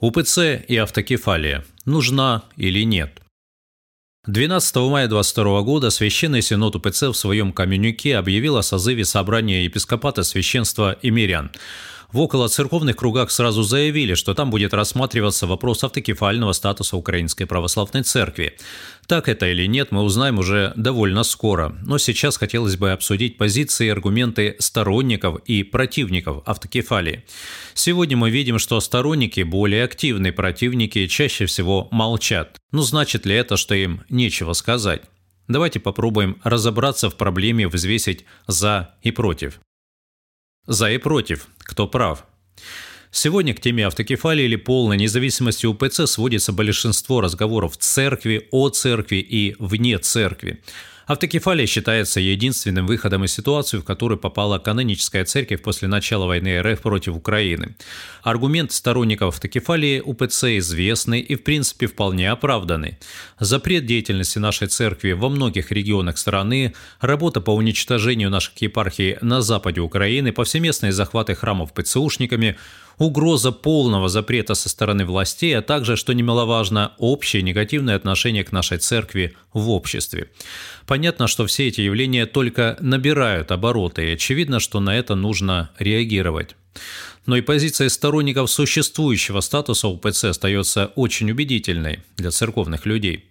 УПЦ и автокефалия. Нужна или нет? 12 мая 22 года Священный Синод УПЦ в своем коммюнике объявил о созыве собрания епископата священства и мирян – в околоцерковных кругах сразу заявили, что там будет рассматриваться вопрос автокефального статуса Украинской Православной Церкви. Так это или нет, мы узнаем уже довольно скоро. Но сейчас хотелось бы обсудить позиции и аргументы сторонников и противников автокефалии. Сегодня мы видим, что сторонники, более активные противники, чаще всего молчат. Ну значит ли это, что им нечего сказать? Давайте попробуем разобраться в проблеме, взвесить «за» и «против». За и против. Кто прав? Сегодня к теме автокефалии или полной независимости УПЦ сводится большинство разговоров в церкви, о церкви и вне церкви. Автокефалия считается единственным выходом из ситуации, в которую попала каноническая церковь после начала войны РФ против Украины. Аргумент сторонников автокефалии УПЦ известный и в принципе вполне оправданный. Запрет деятельности нашей церкви во многих регионах страны, работа по уничтожению наших епархий на западе Украины, повсеместные захваты храмов ПЦУшниками – угроза полного запрета со стороны властей, а также, что немаловажно, общее негативное отношение к нашей церкви в обществе. Понятно, что все эти явления только набирают обороты, и очевидно, что на это нужно реагировать но и позиция сторонников существующего статуса УПЦ остается очень убедительной для церковных людей.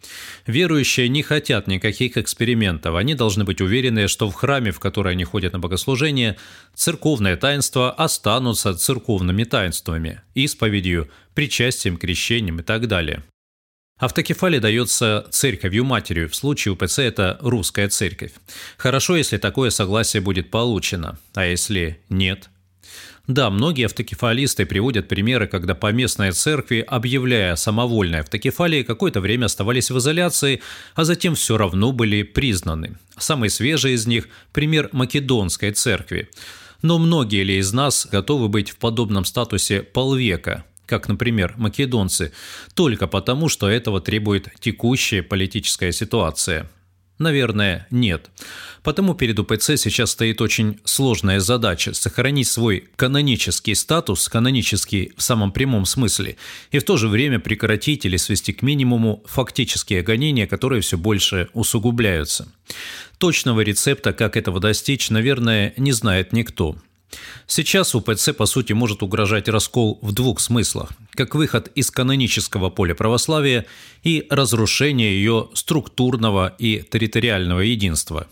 Верующие не хотят никаких экспериментов, они должны быть уверены, что в храме, в который они ходят на богослужение, церковные таинства останутся церковными таинствами, исповедью, причастием, крещением и так далее. Автокефалия дается церковью матерью, в случае УПЦ это русская церковь. Хорошо, если такое согласие будет получено, а если нет – да, многие автокефалисты приводят примеры, когда поместные церкви, объявляя самовольной автокефалии, какое-то время оставались в изоляции, а затем все равно были признаны. Самый свежий из них – пример Македонской церкви. Но многие ли из нас готовы быть в подобном статусе полвека, как, например, македонцы, только потому, что этого требует текущая политическая ситуация – Наверное, нет. Потому перед УПЦ сейчас стоит очень сложная задача – сохранить свой канонический статус, канонический в самом прямом смысле, и в то же время прекратить или свести к минимуму фактические гонения, которые все больше усугубляются. Точного рецепта, как этого достичь, наверное, не знает никто. Сейчас УПЦ, по сути, может угрожать раскол в двух смыслах, как выход из канонического поля православия и разрушение ее структурного и территориального единства.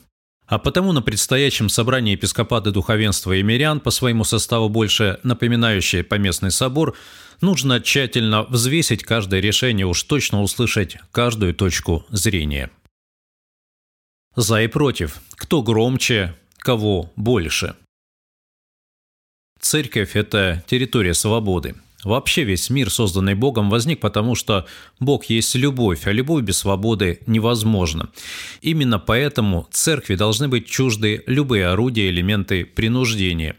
А потому на предстоящем собрании епископата духовенства и мирян, по своему составу больше напоминающее поместный собор, нужно тщательно взвесить каждое решение, уж точно услышать каждую точку зрения. За и против. Кто громче, кого больше – Церковь – это территория свободы. Вообще весь мир, созданный Богом, возник потому, что Бог есть любовь, а любовь без свободы невозможна. Именно поэтому церкви должны быть чужды любые орудия, элементы принуждения.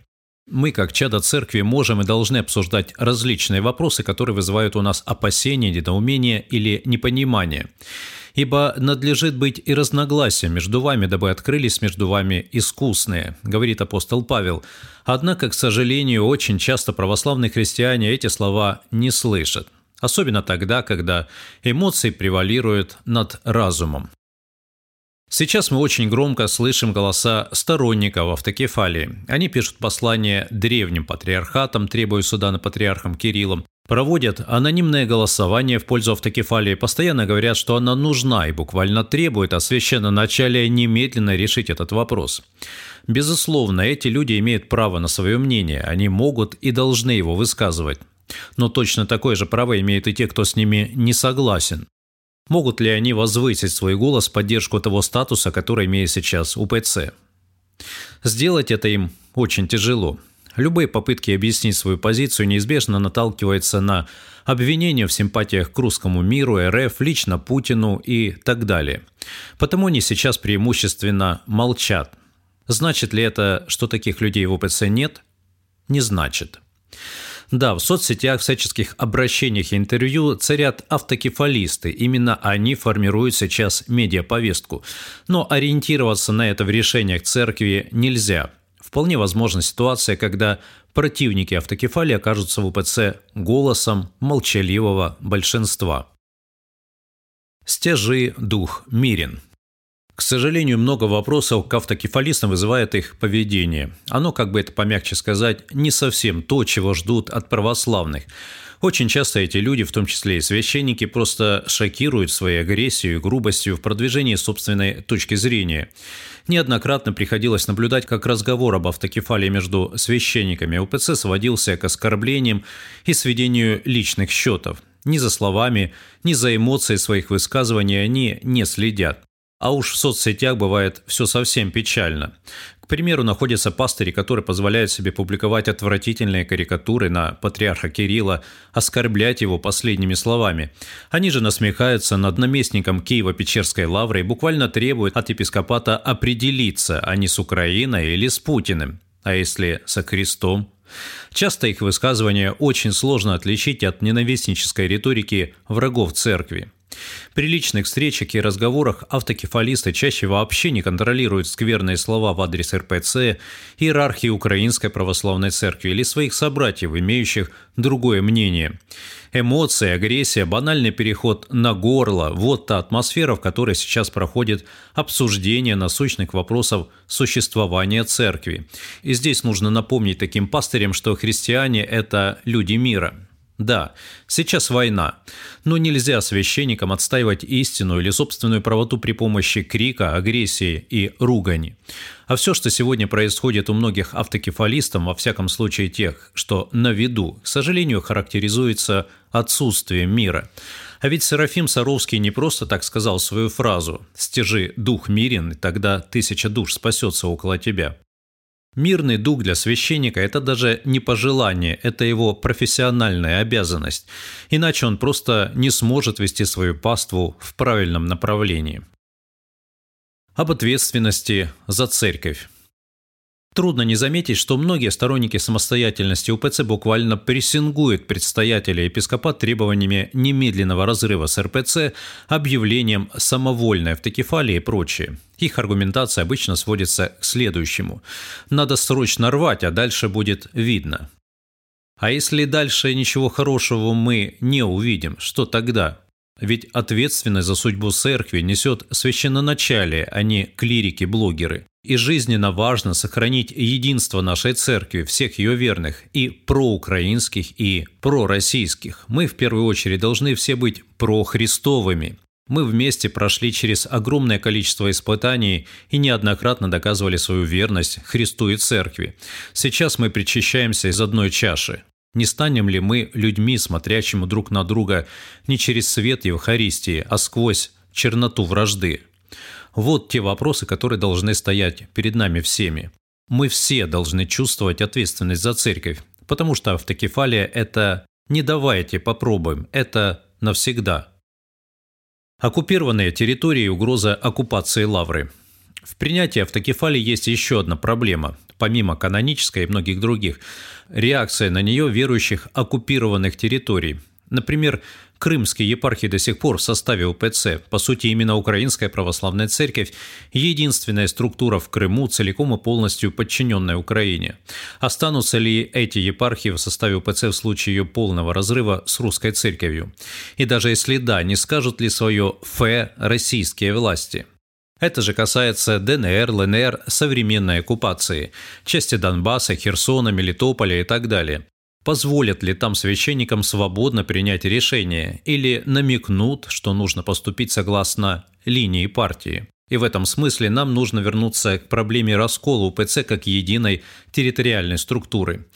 Мы, как чада церкви, можем и должны обсуждать различные вопросы, которые вызывают у нас опасения, недоумение или непонимание ибо надлежит быть и разногласия между вами, дабы открылись между вами искусные», – говорит апостол Павел. Однако, к сожалению, очень часто православные христиане эти слова не слышат. Особенно тогда, когда эмоции превалируют над разумом. Сейчас мы очень громко слышим голоса сторонников автокефалии. Они пишут послания древним патриархатам, требуя суда над патриархом Кириллом, Проводят анонимное голосование в пользу автокефалии, постоянно говорят, что она нужна и буквально требует от священноначалия немедленно решить этот вопрос. Безусловно, эти люди имеют право на свое мнение, они могут и должны его высказывать. Но точно такое же право имеют и те, кто с ними не согласен. Могут ли они возвысить свой голос в поддержку того статуса, который имеет сейчас УПЦ? Сделать это им очень тяжело. Любые попытки объяснить свою позицию неизбежно наталкиваются на обвинения в симпатиях к русскому миру, РФ, лично Путину и так далее. Потому они сейчас преимущественно молчат. Значит ли это, что таких людей в ОПЦ нет? Не значит. Да, в соцсетях, всяческих обращениях и интервью царят автокефалисты. Именно они формируют сейчас медиаповестку. Но ориентироваться на это в решениях церкви нельзя – Вполне возможна ситуация, когда противники автокефалии окажутся в УПЦ голосом молчаливого большинства. Стяжи дух мирен. К сожалению, много вопросов к автокефалистам вызывает их поведение. Оно, как бы это помягче сказать, не совсем то, чего ждут от православных. Очень часто эти люди, в том числе и священники, просто шокируют своей агрессией и грубостью в продвижении собственной точки зрения. Неоднократно приходилось наблюдать, как разговор об автокефалии между священниками УПЦ сводился к оскорблениям и сведению личных счетов. Ни за словами, ни за эмоцией своих высказываний они не следят. А уж в соцсетях бывает все совсем печально. К примеру, находятся пастыри, которые позволяют себе публиковать отвратительные карикатуры на патриарха Кирилла, оскорблять его последними словами. Они же насмехаются над наместником Киева-Печерской лавры и буквально требуют от епископата определиться, а не с Украиной или с Путиным. А если со Христом? Часто их высказывания очень сложно отличить от ненавистнической риторики врагов церкви. При личных встречах и разговорах автокефалисты чаще вообще не контролируют скверные слова в адрес РПЦ, иерархии Украинской Православной Церкви или своих собратьев, имеющих другое мнение. Эмоции, агрессия, банальный переход на горло – вот та атмосфера, в которой сейчас проходит обсуждение насущных вопросов существования церкви. И здесь нужно напомнить таким пастырям, что христиане – это люди мира – да, сейчас война, но нельзя священникам отстаивать истину или собственную правоту при помощи крика, агрессии и ругани. А все, что сегодня происходит у многих автокефалистов, во всяком случае тех, что на виду, к сожалению, характеризуется отсутствием мира. А ведь Серафим Саровский не просто так сказал свою фразу «Стяжи дух мирен, тогда тысяча душ спасется около тебя». Мирный дух для священника – это даже не пожелание, это его профессиональная обязанность. Иначе он просто не сможет вести свою паству в правильном направлении. Об ответственности за церковь. Трудно не заметить, что многие сторонники самостоятельности УПЦ буквально прессингуют предстоятеля епископат требованиями немедленного разрыва с РПЦ, объявлением самовольной автокефалии и прочее. Их аргументация обычно сводится к следующему. Надо срочно рвать, а дальше будет видно. А если дальше ничего хорошего мы не увидим, что тогда? Ведь ответственность за судьбу церкви несет священноначалие, а не клирики-блогеры. И жизненно важно сохранить единство нашей церкви, всех ее верных, и проукраинских, и пророссийских. Мы в первую очередь должны все быть прохристовыми. Мы вместе прошли через огромное количество испытаний и неоднократно доказывали свою верность Христу и Церкви. Сейчас мы причащаемся из одной чаши. Не станем ли мы людьми, смотрящими друг на друга не через свет Евхаристии, а сквозь черноту вражды? Вот те вопросы, которые должны стоять перед нами всеми. Мы все должны чувствовать ответственность за церковь, потому что автокефалия – это «не давайте попробуем», это навсегда. Оккупированные территории и угроза оккупации лавры. В принятии автокефалии есть еще одна проблема, помимо канонической и многих других – реакция на нее верующих оккупированных территорий. Например, Крымские епархии до сих пор в составе УПЦ. По сути, именно Украинская Православная Церковь – единственная структура в Крыму, целиком и полностью подчиненная Украине. Останутся ли эти епархии в составе УПЦ в случае ее полного разрыва с русской церковью? И даже если да, не скажут ли свое «фе» российские власти? Это же касается ДНР, ЛНР, современной оккупации, части Донбасса, Херсона, Мелитополя и так далее позволят ли там священникам свободно принять решение или намекнут, что нужно поступить согласно линии партии. И в этом смысле нам нужно вернуться к проблеме раскола УПЦ как единой территориальной структуры.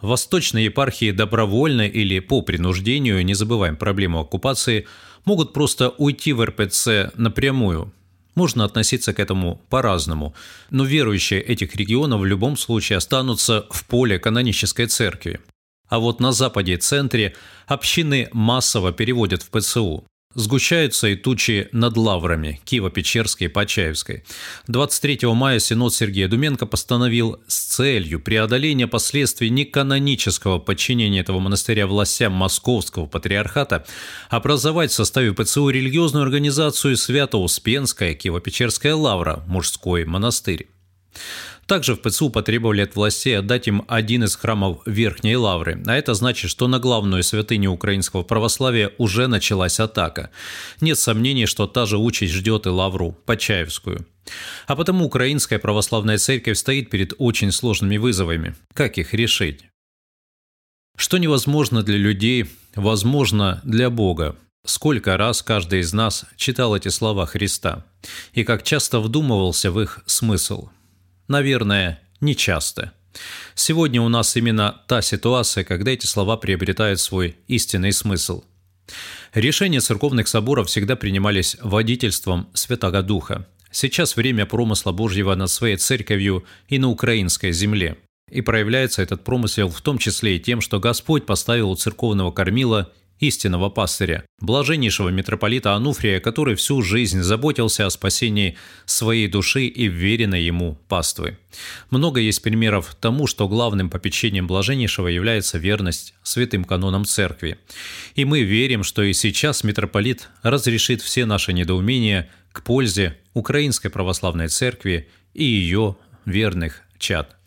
Восточные епархии добровольно или по принуждению, не забываем проблему оккупации, могут просто уйти в РПЦ напрямую. Можно относиться к этому по-разному, но верующие этих регионов в любом случае останутся в поле канонической церкви. А вот на западе и центре общины массово переводят в ПЦУ. Сгущаются и тучи над лаврами Киево-Печерской и Почаевской. 23 мая Синод Сергея Думенко постановил с целью преодоления последствий неканонического подчинения этого монастыря властям Московского патриархата образовать в составе ПЦУ религиозную организацию Свято-Успенская Киево-Печерская лавра, мужской монастырь. Также в ПЦУ потребовали от властей отдать им один из храмов Верхней Лавры, а это значит, что на главную святыню украинского православия уже началась атака. Нет сомнений, что та же участь ждет и Лавру, Почаевскую. А потому Украинская православная церковь стоит перед очень сложными вызовами. Как их решить? Что невозможно для людей, возможно для Бога. Сколько раз каждый из нас читал эти слова Христа и как часто вдумывался в их смысл? Наверное, не часто. Сегодня у нас именно та ситуация, когда эти слова приобретают свой истинный смысл. Решения церковных соборов всегда принимались водительством Святого Духа. Сейчас время промысла Божьего над своей церковью и на украинской земле. И проявляется этот промысел в том числе и тем, что Господь поставил у церковного кормила истинного пастыря, блаженнейшего митрополита Ануфрия, который всю жизнь заботился о спасении своей души и вверенной ему паствы. Много есть примеров тому, что главным попечением блаженнейшего является верность святым канонам церкви. И мы верим, что и сейчас митрополит разрешит все наши недоумения к пользе Украинской Православной Церкви и ее верных чад.